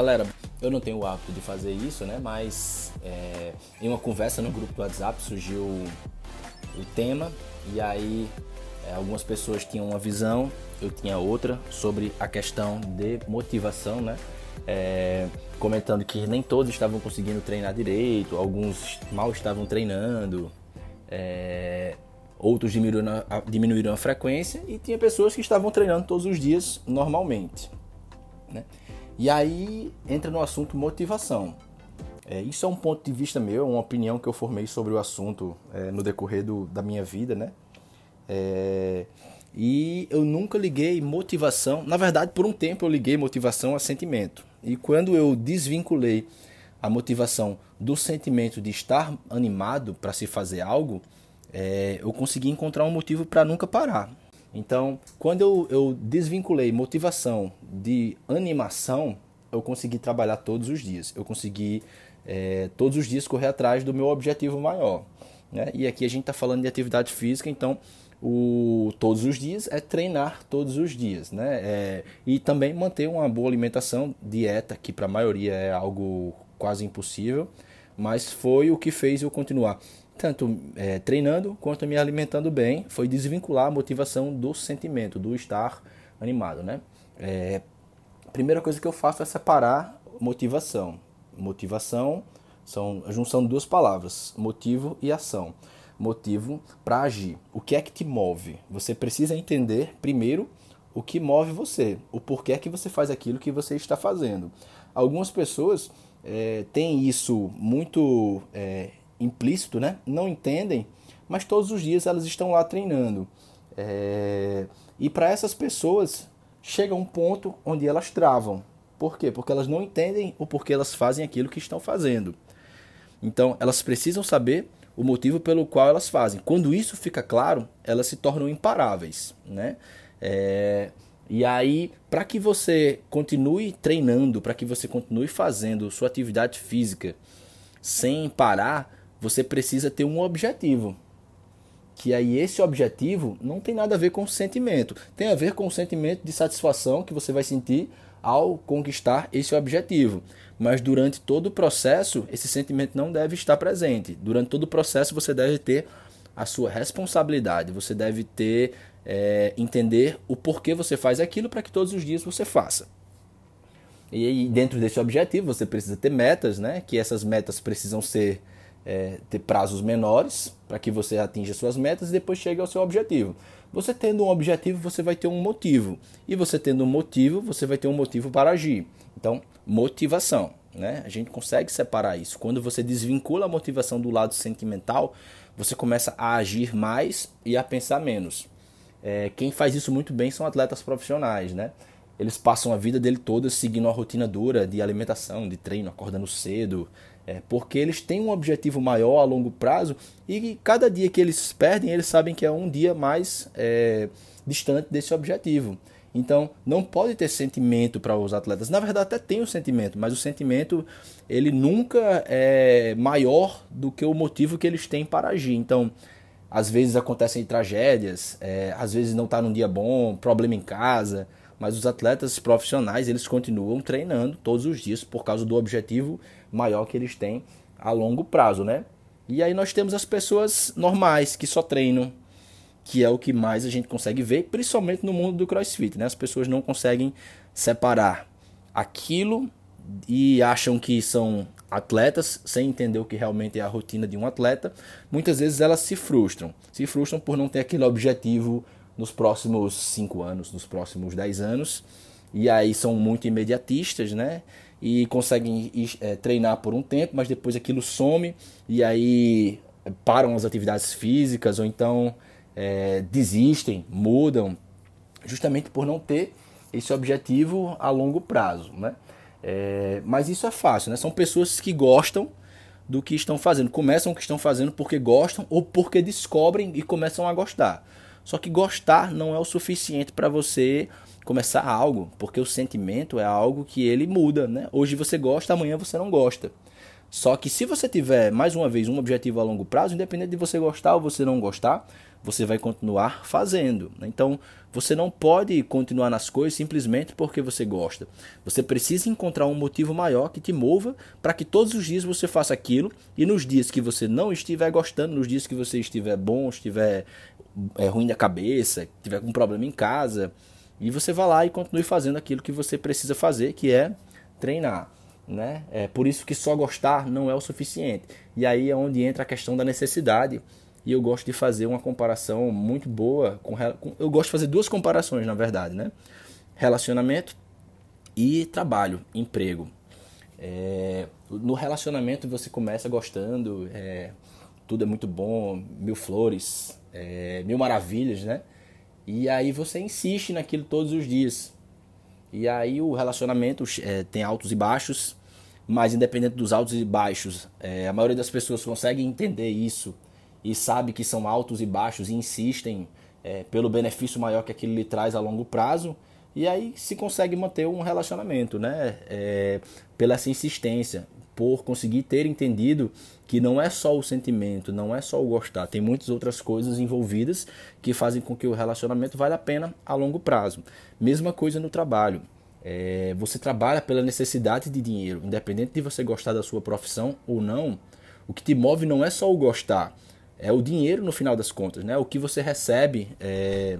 galera, eu não tenho o hábito de fazer isso, né? Mas é, em uma conversa no grupo do WhatsApp surgiu o tema e aí é, algumas pessoas tinham uma visão, eu tinha outra sobre a questão de motivação, né? É, comentando que nem todos estavam conseguindo treinar direito, alguns mal estavam treinando, é, outros diminuíram a, diminuíram a frequência e tinha pessoas que estavam treinando todos os dias normalmente. Né? E aí entra no assunto motivação. É, isso é um ponto de vista meu, uma opinião que eu formei sobre o assunto é, no decorrer do, da minha vida, né? É, e eu nunca liguei motivação. Na verdade, por um tempo eu liguei motivação a sentimento. E quando eu desvinculei a motivação do sentimento de estar animado para se fazer algo, é, eu consegui encontrar um motivo para nunca parar. Então, quando eu, eu desvinculei motivação de animação, eu consegui trabalhar todos os dias. Eu consegui é, todos os dias correr atrás do meu objetivo maior. Né? E aqui a gente está falando de atividade física, então o todos os dias é treinar todos os dias, né? É, e também manter uma boa alimentação, dieta, que para a maioria é algo quase impossível, mas foi o que fez eu continuar tanto é, treinando quanto me alimentando bem, foi desvincular a motivação do sentimento, do estar animado, né? É, primeira coisa que eu faço é separar motivação. Motivação são a junção de duas palavras, motivo e ação. Motivo para agir. O que é que te move? Você precisa entender primeiro o que move você, o porquê que você faz aquilo que você está fazendo. Algumas pessoas é, têm isso muito é, implícito, né? Não entendem, mas todos os dias elas estão lá treinando. É... E para essas pessoas chega um ponto onde elas travam. Por quê? Porque elas não entendem o porquê elas fazem aquilo que estão fazendo. Então, elas precisam saber o motivo pelo qual elas fazem. Quando isso fica claro, elas se tornam imparáveis, né? É... E aí, para que você continue treinando, para que você continue fazendo sua atividade física sem parar, você precisa ter um objetivo. Que aí esse objetivo não tem nada a ver com o sentimento, tem a ver com o sentimento de satisfação que você vai sentir ao conquistar esse objetivo. Mas durante todo o processo, esse sentimento não deve estar presente. Durante todo o processo, você deve ter a sua responsabilidade, você deve ter é, entender o porquê você faz aquilo para que todos os dias você faça. E dentro desse objetivo, você precisa ter metas, né? Que essas metas precisam ser é, ter prazos menores para que você atinja suas metas e depois chegue ao seu objetivo. Você tendo um objetivo, você vai ter um motivo. E você tendo um motivo, você vai ter um motivo para agir. Então, motivação. Né? A gente consegue separar isso. Quando você desvincula a motivação do lado sentimental, você começa a agir mais e a pensar menos. É, quem faz isso muito bem são atletas profissionais, né? Eles passam a vida dele toda seguindo uma rotina dura de alimentação, de treino, acordando cedo, é, porque eles têm um objetivo maior a longo prazo e cada dia que eles perdem, eles sabem que é um dia mais é, distante desse objetivo. Então, não pode ter sentimento para os atletas. Na verdade, até tem o sentimento, mas o sentimento ele nunca é maior do que o motivo que eles têm para agir. Então, às vezes acontecem tragédias, é, às vezes não está num dia bom, problema em casa, mas os atletas profissionais eles continuam treinando todos os dias por causa do objetivo maior que eles têm a longo prazo, né? E aí nós temos as pessoas normais que só treinam, que é o que mais a gente consegue ver, principalmente no mundo do CrossFit, né? As pessoas não conseguem separar aquilo e acham que são atletas sem entender o que realmente é a rotina de um atleta. Muitas vezes elas se frustram, se frustram por não ter aquele objetivo nos próximos 5 anos, nos próximos 10 anos. E aí são muito imediatistas, né? e conseguem é, treinar por um tempo, mas depois aquilo some e aí param as atividades físicas ou então é, desistem, mudam, justamente por não ter esse objetivo a longo prazo, né? É, mas isso é fácil, né? São pessoas que gostam do que estão fazendo, começam o que estão fazendo porque gostam ou porque descobrem e começam a gostar. Só que gostar não é o suficiente para você começar algo, porque o sentimento é algo que ele muda, né? Hoje você gosta, amanhã você não gosta. Só que se você tiver, mais uma vez, um objetivo a longo prazo, independente de você gostar ou você não gostar, você vai continuar fazendo. Né? Então, você não pode continuar nas coisas simplesmente porque você gosta. Você precisa encontrar um motivo maior que te mova para que todos os dias você faça aquilo e nos dias que você não estiver gostando, nos dias que você estiver bom, estiver é, ruim da cabeça, tiver com problema em casa, e você vá lá e continue fazendo aquilo que você precisa fazer, que é treinar. Né? É por isso que só gostar não é o suficiente. E aí é onde entra a questão da necessidade. E eu gosto de fazer uma comparação muito boa com, eu gosto de fazer duas comparações, na verdade, né? Relacionamento e trabalho, emprego. É, no relacionamento você começa gostando, é, tudo é muito bom, mil flores, é, mil maravilhas, né? E aí você insiste naquilo todos os dias. E aí o relacionamento é, tem altos e baixos, mas independente dos altos e baixos, é, a maioria das pessoas consegue entender isso e sabe que são altos e baixos e insistem é, pelo benefício maior que aquilo lhe traz a longo prazo. E aí se consegue manter um relacionamento, né? É, pela essa insistência, por conseguir ter entendido que não é só o sentimento, não é só o gostar, tem muitas outras coisas envolvidas que fazem com que o relacionamento valha a pena a longo prazo. Mesma coisa no trabalho. É, você trabalha pela necessidade de dinheiro, independente de você gostar da sua profissão ou não. O que te move não é só o gostar, é o dinheiro no final das contas, né? O que você recebe, é,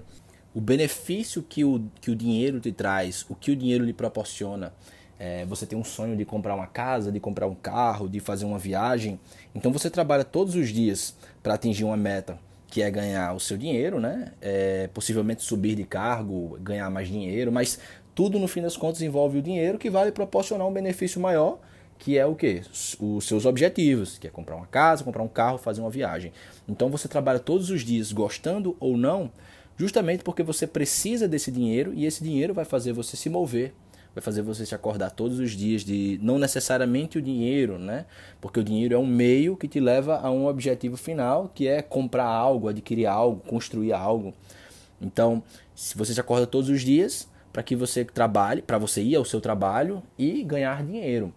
o benefício que o, que o dinheiro te traz, o que o dinheiro lhe proporciona. É, você tem um sonho de comprar uma casa, de comprar um carro, de fazer uma viagem. Então você trabalha todos os dias para atingir uma meta que é ganhar o seu dinheiro, né? É, possivelmente subir de cargo, ganhar mais dinheiro, mas tudo no fim das contas envolve o dinheiro que vai proporcionar um benefício maior, que é o que? Os seus objetivos, que é comprar uma casa, comprar um carro, fazer uma viagem. Então você trabalha todos os dias, gostando ou não, justamente porque você precisa desse dinheiro e esse dinheiro vai fazer você se mover vai fazer você se acordar todos os dias de não necessariamente o dinheiro, né? Porque o dinheiro é um meio que te leva a um objetivo final, que é comprar algo, adquirir algo, construir algo. Então, se você se acorda todos os dias, para que você trabalhe, para você ir ao seu trabalho e ganhar dinheiro.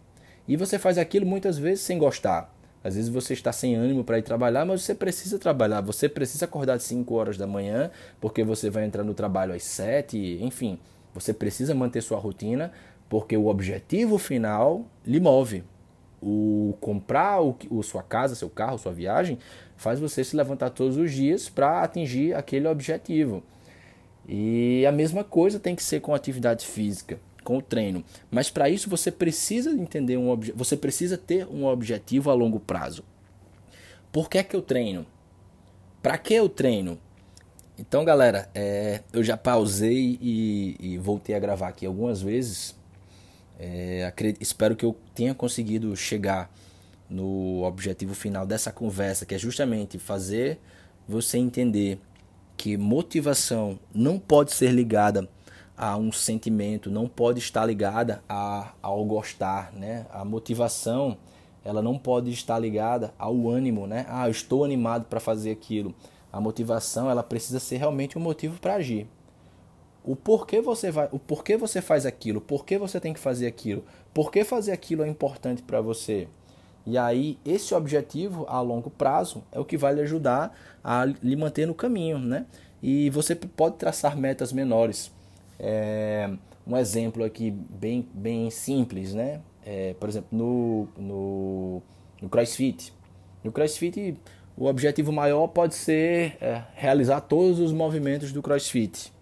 E você faz aquilo muitas vezes sem gostar. Às vezes você está sem ânimo para ir trabalhar, mas você precisa trabalhar. Você precisa acordar às 5 horas da manhã, porque você vai entrar no trabalho às 7, enfim. Você precisa manter sua rotina, porque o objetivo final lhe move. O comprar o, o sua casa, seu carro, sua viagem, faz você se levantar todos os dias para atingir aquele objetivo. E a mesma coisa tem que ser com atividade física, com o treino. Mas para isso você precisa entender um você precisa ter um objetivo a longo prazo. Por que, é que eu treino? Para que eu treino? Então, galera, é, eu já pausei e, e, voltei a gravar aqui algumas vezes. É, espero que eu tenha conseguido chegar no objetivo final dessa conversa, que é justamente fazer você entender que motivação não pode ser ligada a um sentimento, não pode estar ligada a, ao gostar, né? A motivação, ela não pode estar ligada ao ânimo, né? Ah, eu estou animado para fazer aquilo. A motivação, ela precisa ser realmente um motivo para agir. O porquê você vai, o porquê você faz aquilo, por que você tem que fazer aquilo, por que fazer aquilo é importante para você. E aí, esse objetivo a longo prazo é o que vai lhe ajudar a lhe manter no caminho, né? E você pode traçar metas menores. É, um exemplo aqui bem, bem simples, né? É, por exemplo, no, no, no CrossFit. No CrossFit, o objetivo maior pode ser é, realizar todos os movimentos do CrossFit.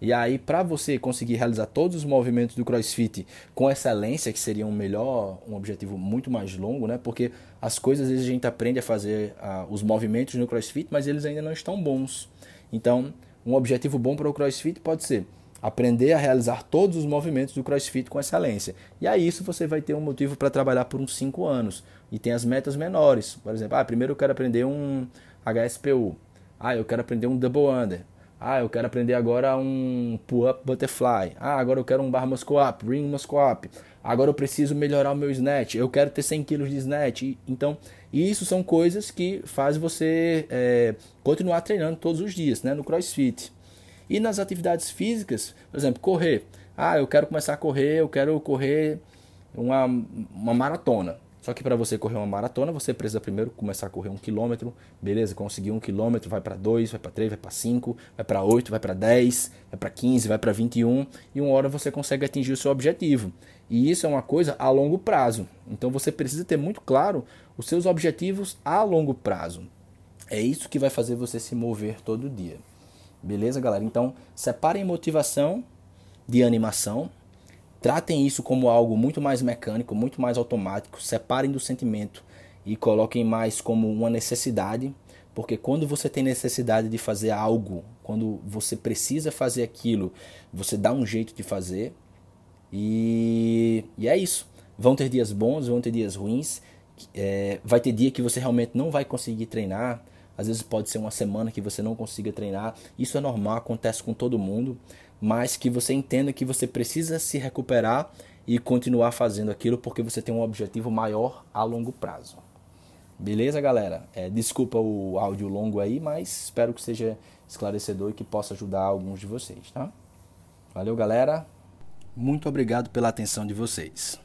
E aí, para você conseguir realizar todos os movimentos do CrossFit com excelência, que seria um melhor, um objetivo muito mais longo, né? Porque as coisas a gente aprende a fazer uh, os movimentos no CrossFit, mas eles ainda não estão bons. Então, um objetivo bom para o CrossFit pode ser aprender a realizar todos os movimentos do CrossFit com excelência. E aí isso você vai ter um motivo para trabalhar por uns 5 anos. E tem as metas menores. Por exemplo, ah, primeiro eu quero aprender um HSPU. Ah, eu quero aprender um Double Under. Ah, eu quero aprender agora um pull-up butterfly. Ah, agora eu quero um bar muscle up, ring muscle up. Agora eu preciso melhorar o meu snatch. Eu quero ter 100 kg de snatch. Então, isso são coisas que fazem você é, continuar treinando todos os dias, né, no CrossFit. E nas atividades físicas, por exemplo, correr. Ah, eu quero começar a correr, eu quero correr uma, uma maratona. Só que para você correr uma maratona, você precisa primeiro começar a correr um quilômetro, beleza? Conseguir um quilômetro, vai para dois, vai para três, vai para cinco, vai para oito, vai para dez, vai para quinze, vai para vinte e um, e uma hora você consegue atingir o seu objetivo. E isso é uma coisa a longo prazo. Então você precisa ter muito claro os seus objetivos a longo prazo. É isso que vai fazer você se mover todo dia. Beleza, galera? Então, separem motivação de animação Tratem isso como algo muito mais mecânico, muito mais automático. Separem do sentimento e coloquem mais como uma necessidade, porque quando você tem necessidade de fazer algo, quando você precisa fazer aquilo, você dá um jeito de fazer. E, e é isso. Vão ter dias bons, vão ter dias ruins. É, vai ter dia que você realmente não vai conseguir treinar. Às vezes pode ser uma semana que você não consiga treinar. Isso é normal, acontece com todo mundo mas que você entenda que você precisa se recuperar e continuar fazendo aquilo porque você tem um objetivo maior a longo prazo. Beleza, galera? É, desculpa o áudio longo aí, mas espero que seja esclarecedor e que possa ajudar alguns de vocês, tá? Valeu, galera. Muito obrigado pela atenção de vocês.